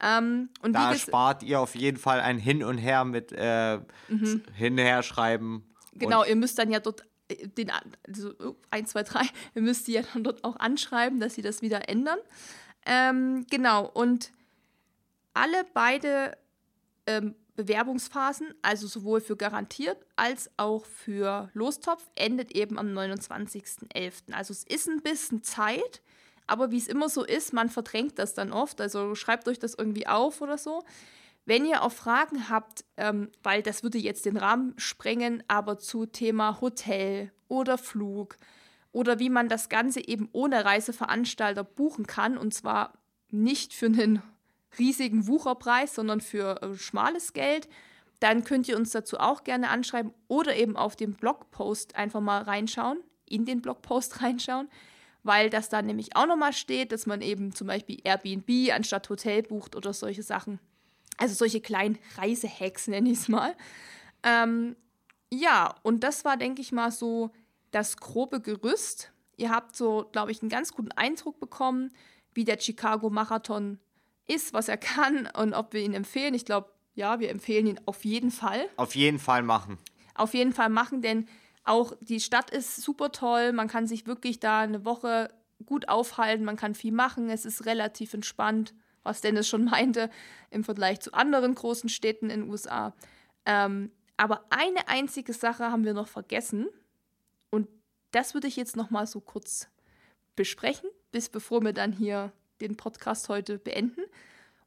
Ähm, und da spart ihr auf jeden Fall ein Hin und Her mit äh, mhm. Schreiben. Genau, ihr müsst dann ja dort äh, den, also 1, 2, 3, ihr müsst die ja dann dort auch anschreiben, dass sie das wieder ändern. Ähm, genau, und alle beide ähm, Bewerbungsphasen, also sowohl für garantiert als auch für Lostopf, endet eben am 29.11. Also es ist ein bisschen Zeit, aber wie es immer so ist, man verdrängt das dann oft. Also schreibt euch das irgendwie auf oder so. Wenn ihr auch Fragen habt, ähm, weil das würde jetzt den Rahmen sprengen, aber zu Thema Hotel oder Flug oder wie man das Ganze eben ohne Reiseveranstalter buchen kann, und zwar nicht für einen riesigen Wucherpreis, sondern für äh, schmales Geld, dann könnt ihr uns dazu auch gerne anschreiben oder eben auf den Blogpost einfach mal reinschauen, in den Blogpost reinschauen, weil das da nämlich auch nochmal steht, dass man eben zum Beispiel Airbnb anstatt Hotel bucht oder solche Sachen. Also solche kleinen Reisehacks nenne ich es mal. Ähm, ja, und das war, denke ich mal, so das grobe Gerüst. Ihr habt so, glaube ich, einen ganz guten Eindruck bekommen, wie der Chicago Marathon ist, was er kann und ob wir ihn empfehlen. Ich glaube, ja, wir empfehlen ihn auf jeden Fall. Auf jeden Fall machen. Auf jeden Fall machen, denn auch die Stadt ist super toll. Man kann sich wirklich da eine Woche gut aufhalten, man kann viel machen, es ist relativ entspannt, was Dennis schon meinte, im Vergleich zu anderen großen Städten in den USA. Ähm, aber eine einzige Sache haben wir noch vergessen und das würde ich jetzt noch mal so kurz besprechen, bis bevor wir dann hier den Podcast heute beenden.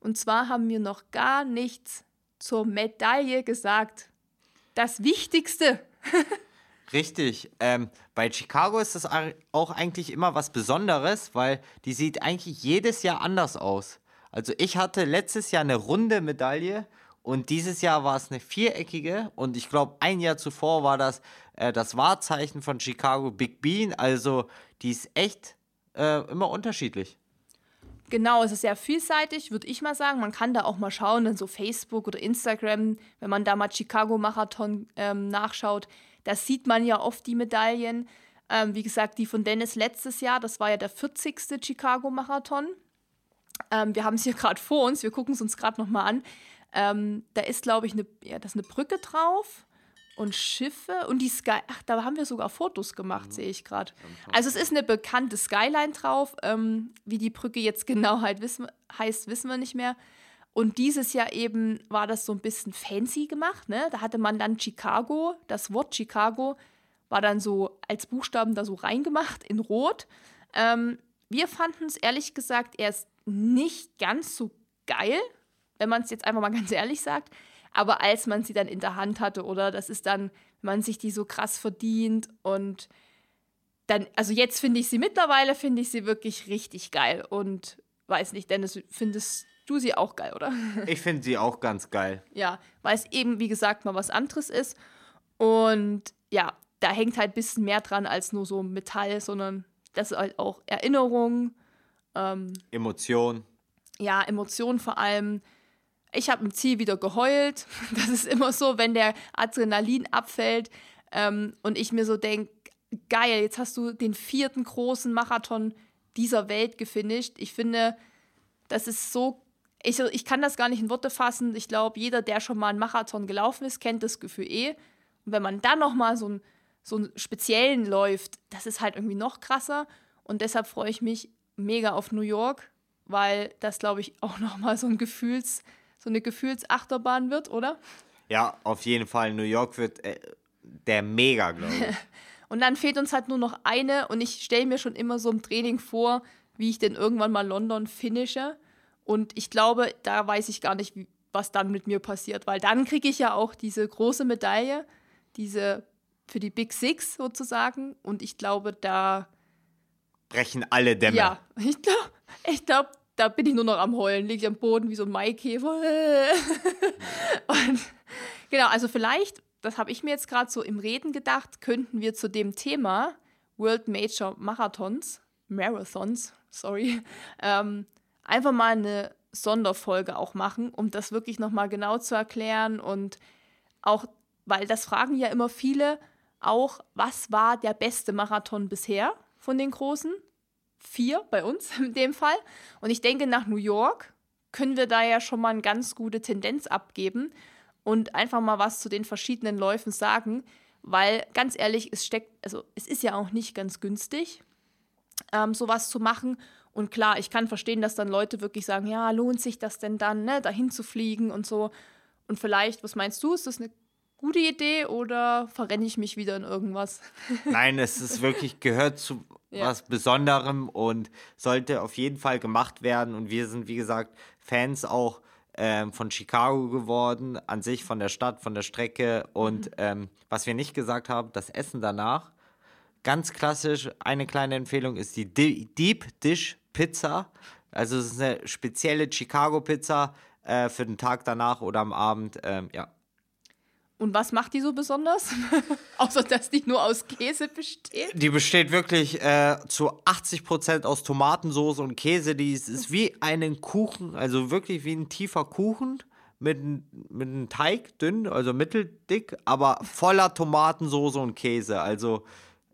Und zwar haben wir noch gar nichts zur Medaille gesagt. Das Wichtigste. Richtig. Ähm, bei Chicago ist das auch eigentlich immer was Besonderes, weil die sieht eigentlich jedes Jahr anders aus. Also ich hatte letztes Jahr eine runde Medaille und dieses Jahr war es eine viereckige und ich glaube ein Jahr zuvor war das äh, das Wahrzeichen von Chicago Big Bean. Also die ist echt äh, immer unterschiedlich. Genau, es ist sehr vielseitig, würde ich mal sagen. Man kann da auch mal schauen, in so Facebook oder Instagram, wenn man da mal Chicago Marathon ähm, nachschaut, da sieht man ja oft die Medaillen. Ähm, wie gesagt, die von Dennis letztes Jahr, das war ja der 40. Chicago Marathon. Ähm, wir haben es hier gerade vor uns, wir gucken es uns gerade nochmal an. Ähm, da ist, glaube ich, eine, ja, eine Brücke drauf und Schiffe und die Sky. Ach, da haben wir sogar Fotos gemacht, mhm. sehe ich gerade. Also es ist eine bekannte Skyline drauf. Ähm, wie die Brücke jetzt genau halt wissen, heißt, wissen wir nicht mehr. Und dieses Jahr eben war das so ein bisschen fancy gemacht. Ne? Da hatte man dann Chicago, das Wort Chicago war dann so als Buchstaben da so reingemacht in Rot. Ähm, wir fanden es ehrlich gesagt erst nicht ganz so geil, wenn man es jetzt einfach mal ganz ehrlich sagt. Aber als man sie dann in der Hand hatte, oder das ist dann, man sich die so krass verdient und dann, also jetzt finde ich sie mittlerweile, finde ich sie wirklich richtig geil und weiß nicht, Dennis, findest du sie auch geil, oder? Ich finde sie auch ganz geil. Ja, weil es eben, wie gesagt, mal was anderes ist und ja, da hängt halt ein bisschen mehr dran als nur so Metall, sondern das ist halt auch Erinnerung. Ähm, Emotion. Ja, Emotion vor allem. Ich habe im Ziel wieder geheult. Das ist immer so, wenn der Adrenalin abfällt ähm, und ich mir so denke, geil, jetzt hast du den vierten großen Marathon dieser Welt gefinisht. Ich finde, das ist so, ich, ich kann das gar nicht in Worte fassen. Ich glaube, jeder, der schon mal einen Marathon gelaufen ist, kennt das Gefühl eh. Und wenn man dann noch mal so, ein, so einen speziellen läuft, das ist halt irgendwie noch krasser. Und deshalb freue ich mich mega auf New York, weil das, glaube ich, auch noch mal so ein Gefühls- so eine Gefühlsachterbahn wird, oder? Ja, auf jeden Fall. New York wird äh, der mega, glaube ich. und dann fehlt uns halt nur noch eine und ich stelle mir schon immer so im Training vor, wie ich denn irgendwann mal London finische. Und ich glaube, da weiß ich gar nicht, was dann mit mir passiert, weil dann kriege ich ja auch diese große Medaille, diese für die Big Six sozusagen. Und ich glaube, da brechen alle Dämme. Ja, ich glaube, ich glaube, da bin ich nur noch am Heulen, liege am Boden wie so ein Maikäfer. und genau, also vielleicht, das habe ich mir jetzt gerade so im Reden gedacht, könnten wir zu dem Thema World Major Marathons, Marathons, sorry, ähm, einfach mal eine Sonderfolge auch machen, um das wirklich nochmal genau zu erklären und auch, weil das fragen ja immer viele, auch, was war der beste Marathon bisher von den großen? Vier bei uns in dem Fall. Und ich denke, nach New York können wir da ja schon mal eine ganz gute Tendenz abgeben und einfach mal was zu den verschiedenen Läufen sagen, weil ganz ehrlich, es steckt, also es ist ja auch nicht ganz günstig, ähm, sowas zu machen. Und klar, ich kann verstehen, dass dann Leute wirklich sagen, ja, lohnt sich das denn dann, ne, dahin zu fliegen und so. Und vielleicht, was meinst du, ist das eine gute Idee oder verrenne ich mich wieder in irgendwas? Nein, es ist wirklich, gehört zu ja. was Besonderem und sollte auf jeden Fall gemacht werden. Und wir sind, wie gesagt, Fans auch ähm, von Chicago geworden, an sich von der Stadt, von der Strecke. Und mhm. ähm, was wir nicht gesagt haben, das Essen danach. Ganz klassisch, eine kleine Empfehlung ist die Deep Dish Pizza. Also es ist eine spezielle Chicago Pizza äh, für den Tag danach oder am Abend. Ähm, ja, und was macht die so besonders? Außer, dass die nur aus Käse besteht? Die besteht wirklich äh, zu 80% aus Tomatensauce und Käse. Die ist, ist wie einen Kuchen, also wirklich wie ein tiefer Kuchen mit, mit einem Teig, dünn, also mitteldick, aber voller Tomatensauce und Käse. Also,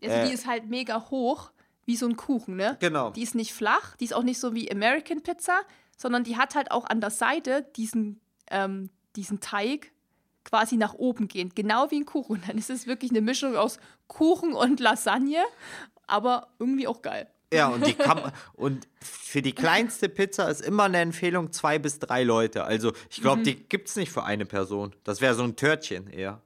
also äh, die ist halt mega hoch, wie so ein Kuchen, ne? Genau. Die ist nicht flach, die ist auch nicht so wie American Pizza, sondern die hat halt auch an der Seite diesen, ähm, diesen Teig quasi nach oben gehend, genau wie ein Kuchen. Dann ist es wirklich eine Mischung aus Kuchen und Lasagne, aber irgendwie auch geil. Ja, und, die kann, und für die kleinste Pizza ist immer eine Empfehlung zwei bis drei Leute. Also ich glaube, mhm. die gibt es nicht für eine Person. Das wäre so ein Törtchen eher.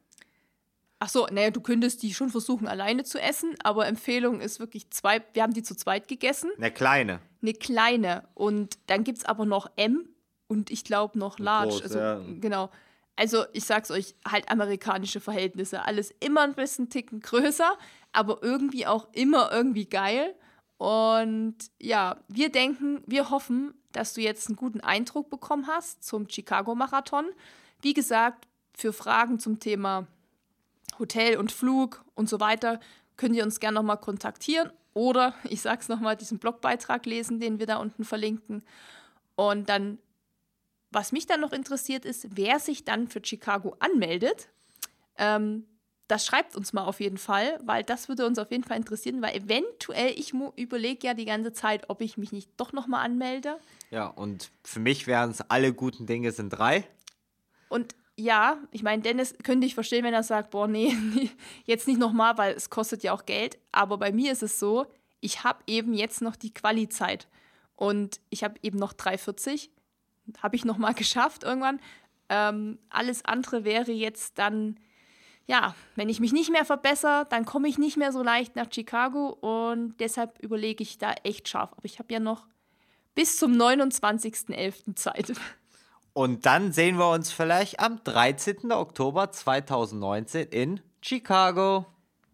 Ach so, naja, du könntest die schon versuchen alleine zu essen, aber Empfehlung ist wirklich zwei, wir haben die zu zweit gegessen. Eine kleine. Eine kleine. Und dann gibt es aber noch M und ich glaube noch Large. Groß, also, ja. Genau. Also ich sag's euch, halt amerikanische Verhältnisse. Alles immer ein bisschen Ticken größer, aber irgendwie auch immer irgendwie geil. Und ja, wir denken, wir hoffen, dass du jetzt einen guten Eindruck bekommen hast zum Chicago-Marathon. Wie gesagt, für Fragen zum Thema Hotel und Flug und so weiter könnt ihr uns gerne nochmal kontaktieren oder, ich sag's nochmal, diesen Blogbeitrag lesen, den wir da unten verlinken. Und dann was mich dann noch interessiert ist, wer sich dann für Chicago anmeldet. Ähm, das schreibt uns mal auf jeden Fall, weil das würde uns auf jeden Fall interessieren, weil eventuell, ich überlege ja die ganze Zeit, ob ich mich nicht doch nochmal anmelde. Ja, und für mich wären es alle guten Dinge sind drei. Und ja, ich meine, Dennis könnte ich verstehen, wenn er sagt, boah, nee, jetzt nicht nochmal, weil es kostet ja auch Geld. Aber bei mir ist es so, ich habe eben jetzt noch die Quali-Zeit. Und ich habe eben noch 3,40 habe ich noch mal geschafft irgendwann. Ähm, alles andere wäre jetzt dann, ja, wenn ich mich nicht mehr verbessere, dann komme ich nicht mehr so leicht nach Chicago und deshalb überlege ich da echt scharf. Aber ich habe ja noch bis zum 29.11. Zeit. Und dann sehen wir uns vielleicht am 13. Oktober 2019 in Chicago.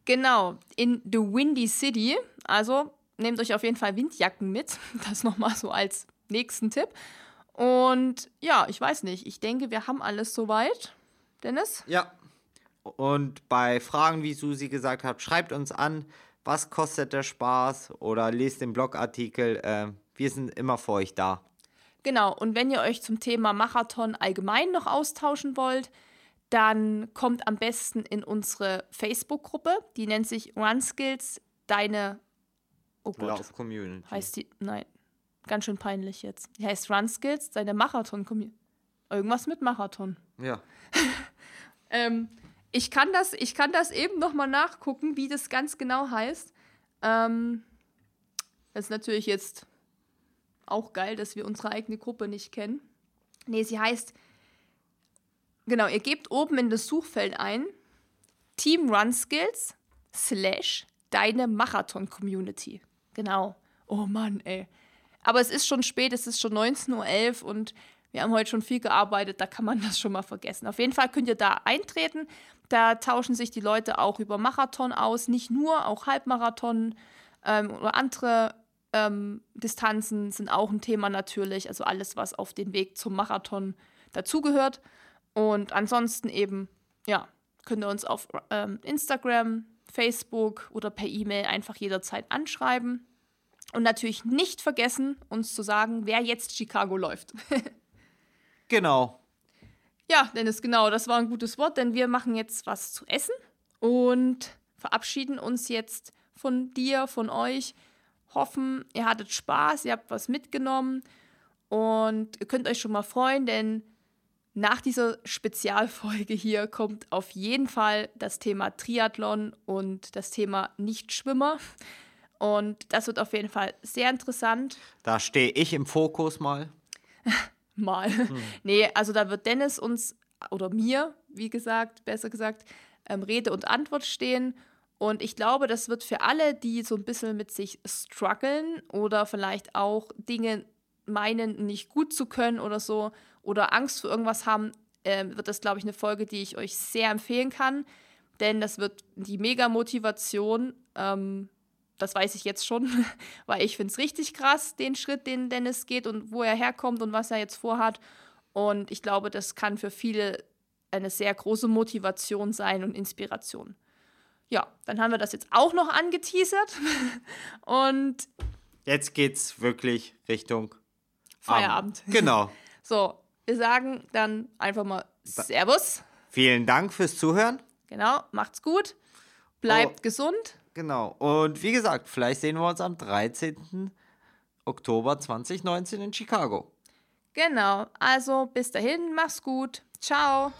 Genau, in The Windy City. Also nehmt euch auf jeden Fall Windjacken mit. Das nochmal so als nächsten Tipp. Und ja, ich weiß nicht. Ich denke, wir haben alles soweit. Dennis? Ja. Und bei Fragen, wie Susi gesagt hat, schreibt uns an, was kostet der Spaß oder lest den Blogartikel. Äh, wir sind immer für euch da. Genau, und wenn ihr euch zum Thema Marathon allgemein noch austauschen wollt, dann kommt am besten in unsere Facebook-Gruppe. Die nennt sich Run Skills, deine oh Lauf Community. Heißt die? Nein. Ganz schön peinlich jetzt. Die heißt Run Skills, seine Marathon. Irgendwas mit Marathon. Ja. ähm, ich, kann das, ich kann das eben nochmal nachgucken, wie das ganz genau heißt. Ähm, das ist natürlich jetzt auch geil, dass wir unsere eigene Gruppe nicht kennen. Nee, sie heißt, genau, ihr gebt oben in das Suchfeld ein Team Run Skills slash deine Marathon Community. Genau. Oh Mann, ey. Aber es ist schon spät, es ist schon 19.11 Uhr und wir haben heute schon viel gearbeitet, da kann man das schon mal vergessen. Auf jeden Fall könnt ihr da eintreten. Da tauschen sich die Leute auch über Marathon aus, nicht nur, auch Halbmarathon ähm, oder andere ähm, Distanzen sind auch ein Thema natürlich. Also alles, was auf den Weg zum Marathon dazugehört. Und ansonsten eben, ja, könnt ihr uns auf ähm, Instagram, Facebook oder per E-Mail einfach jederzeit anschreiben. Und natürlich nicht vergessen, uns zu sagen, wer jetzt Chicago läuft. genau. Ja, Dennis, genau, das war ein gutes Wort, denn wir machen jetzt was zu essen und verabschieden uns jetzt von dir, von euch. Hoffen, ihr hattet Spaß, ihr habt was mitgenommen und ihr könnt euch schon mal freuen, denn nach dieser Spezialfolge hier kommt auf jeden Fall das Thema Triathlon und das Thema Nichtschwimmer. Und das wird auf jeden Fall sehr interessant. Da stehe ich im Fokus mal. mal. Hm. Nee, also da wird Dennis uns oder mir, wie gesagt, besser gesagt, ähm, Rede und Antwort stehen. Und ich glaube, das wird für alle, die so ein bisschen mit sich strugglen oder vielleicht auch Dinge meinen, nicht gut zu können oder so oder Angst vor irgendwas haben, äh, wird das, glaube ich, eine Folge, die ich euch sehr empfehlen kann. Denn das wird die Mega-Motivation, ähm, das weiß ich jetzt schon, weil ich finde es richtig krass, den Schritt, den Dennis geht und wo er herkommt und was er jetzt vorhat. Und ich glaube, das kann für viele eine sehr große Motivation sein und Inspiration. Ja, dann haben wir das jetzt auch noch angeteasert. und jetzt geht's wirklich Richtung Feierabend. Abend. Genau. So, wir sagen dann einfach mal Servus. Vielen Dank fürs Zuhören. Genau, macht's gut. Bleibt oh, gesund. Genau. Und wie gesagt, vielleicht sehen wir uns am 13. Oktober 2019 in Chicago. Genau. Also bis dahin, mach's gut. Ciao.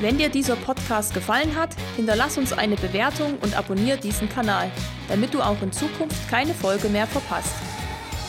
Wenn dir dieser Podcast gefallen hat, hinterlass uns eine Bewertung und abonniere diesen Kanal, damit du auch in Zukunft keine Folge mehr verpasst.